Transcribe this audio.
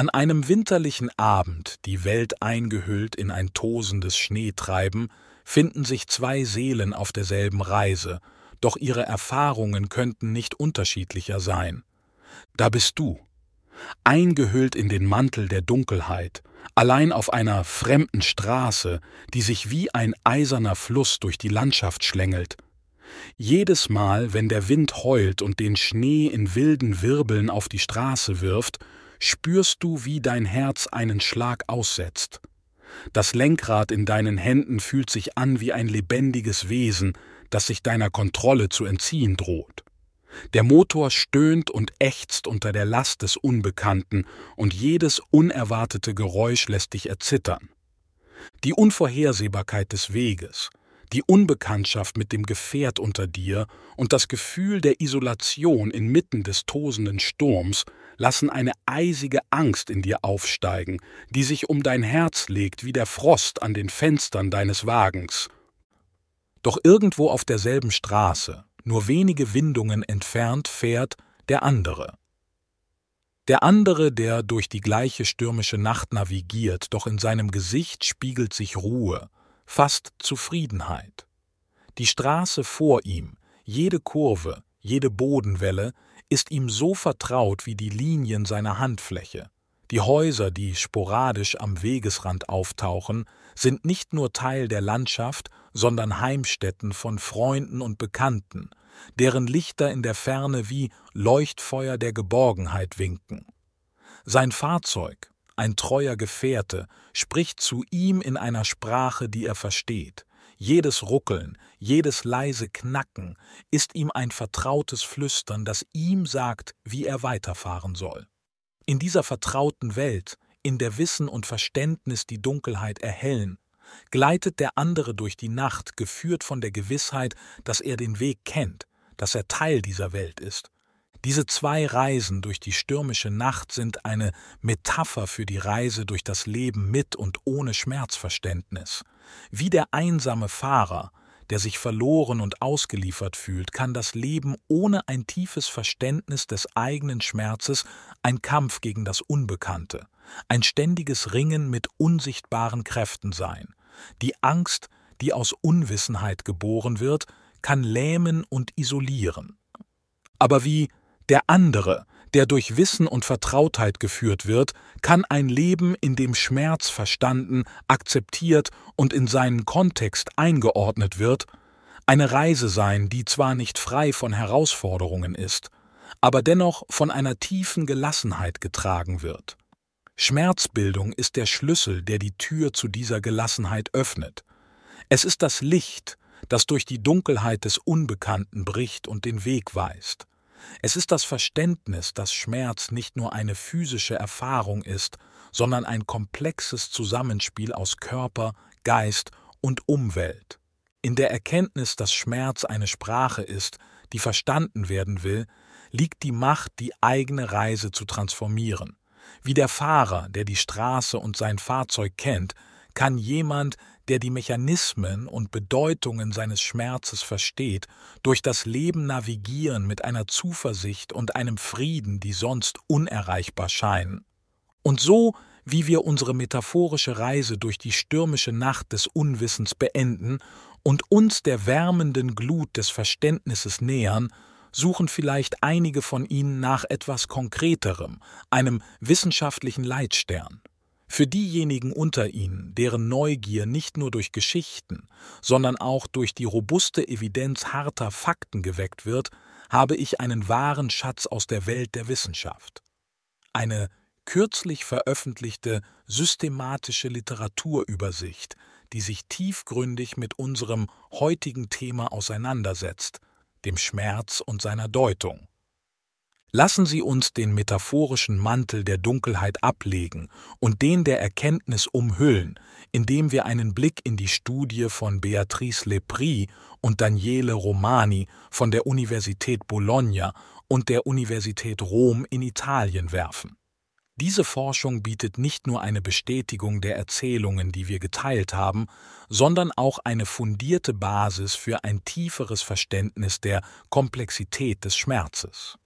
An einem winterlichen Abend, die Welt eingehüllt in ein tosendes Schneetreiben, finden sich zwei Seelen auf derselben Reise, doch ihre Erfahrungen könnten nicht unterschiedlicher sein. Da bist du, eingehüllt in den Mantel der Dunkelheit, allein auf einer fremden Straße, die sich wie ein eiserner Fluss durch die Landschaft schlängelt. Jedes Mal, wenn der Wind heult und den Schnee in wilden Wirbeln auf die Straße wirft, spürst du, wie dein Herz einen Schlag aussetzt. Das Lenkrad in deinen Händen fühlt sich an wie ein lebendiges Wesen, das sich deiner Kontrolle zu entziehen droht. Der Motor stöhnt und ächzt unter der Last des Unbekannten, und jedes unerwartete Geräusch lässt dich erzittern. Die Unvorhersehbarkeit des Weges, die Unbekanntschaft mit dem Gefährt unter dir und das Gefühl der Isolation inmitten des tosenden Sturms lassen eine eisige Angst in dir aufsteigen, die sich um dein Herz legt wie der Frost an den Fenstern deines Wagens. Doch irgendwo auf derselben Straße, nur wenige Windungen entfernt fährt der andere. Der andere, der durch die gleiche stürmische Nacht navigiert, doch in seinem Gesicht spiegelt sich Ruhe, fast Zufriedenheit. Die Straße vor ihm, jede Kurve, jede Bodenwelle ist ihm so vertraut wie die Linien seiner Handfläche. Die Häuser, die sporadisch am Wegesrand auftauchen, sind nicht nur Teil der Landschaft, sondern Heimstätten von Freunden und Bekannten, deren Lichter in der Ferne wie Leuchtfeuer der Geborgenheit winken. Sein Fahrzeug, ein treuer Gefährte, spricht zu ihm in einer Sprache, die er versteht. Jedes Ruckeln, jedes leise Knacken ist ihm ein vertrautes Flüstern, das ihm sagt, wie er weiterfahren soll. In dieser vertrauten Welt, in der Wissen und Verständnis die Dunkelheit erhellen, gleitet der andere durch die Nacht, geführt von der Gewissheit, dass er den Weg kennt, dass er Teil dieser Welt ist. Diese zwei Reisen durch die stürmische Nacht sind eine Metapher für die Reise durch das Leben mit und ohne Schmerzverständnis. Wie der einsame Fahrer, der sich verloren und ausgeliefert fühlt, kann das Leben ohne ein tiefes Verständnis des eigenen Schmerzes ein Kampf gegen das Unbekannte, ein ständiges Ringen mit unsichtbaren Kräften sein. Die Angst, die aus Unwissenheit geboren wird, kann lähmen und isolieren. Aber wie der andere, der durch Wissen und Vertrautheit geführt wird, kann ein Leben, in dem Schmerz verstanden, akzeptiert und in seinen Kontext eingeordnet wird, eine Reise sein, die zwar nicht frei von Herausforderungen ist, aber dennoch von einer tiefen Gelassenheit getragen wird. Schmerzbildung ist der Schlüssel, der die Tür zu dieser Gelassenheit öffnet. Es ist das Licht, das durch die Dunkelheit des Unbekannten bricht und den Weg weist. Es ist das Verständnis, dass Schmerz nicht nur eine physische Erfahrung ist, sondern ein komplexes Zusammenspiel aus Körper, Geist und Umwelt. In der Erkenntnis, dass Schmerz eine Sprache ist, die verstanden werden will, liegt die Macht, die eigene Reise zu transformieren. Wie der Fahrer, der die Straße und sein Fahrzeug kennt, kann jemand, der die Mechanismen und Bedeutungen seines Schmerzes versteht, durch das Leben navigieren mit einer Zuversicht und einem Frieden, die sonst unerreichbar scheinen. Und so, wie wir unsere metaphorische Reise durch die stürmische Nacht des Unwissens beenden und uns der wärmenden Glut des Verständnisses nähern, suchen vielleicht einige von ihnen nach etwas Konkreterem, einem wissenschaftlichen Leitstern. Für diejenigen unter ihnen, deren Neugier nicht nur durch Geschichten, sondern auch durch die robuste Evidenz harter Fakten geweckt wird, habe ich einen wahren Schatz aus der Welt der Wissenschaft. Eine kürzlich veröffentlichte systematische Literaturübersicht, die sich tiefgründig mit unserem heutigen Thema auseinandersetzt, dem Schmerz und seiner Deutung. Lassen Sie uns den metaphorischen Mantel der Dunkelheit ablegen und den der Erkenntnis umhüllen, indem wir einen Blick in die Studie von Beatrice Lepri und Daniele Romani von der Universität Bologna und der Universität Rom in Italien werfen. Diese Forschung bietet nicht nur eine Bestätigung der Erzählungen, die wir geteilt haben, sondern auch eine fundierte Basis für ein tieferes Verständnis der Komplexität des Schmerzes.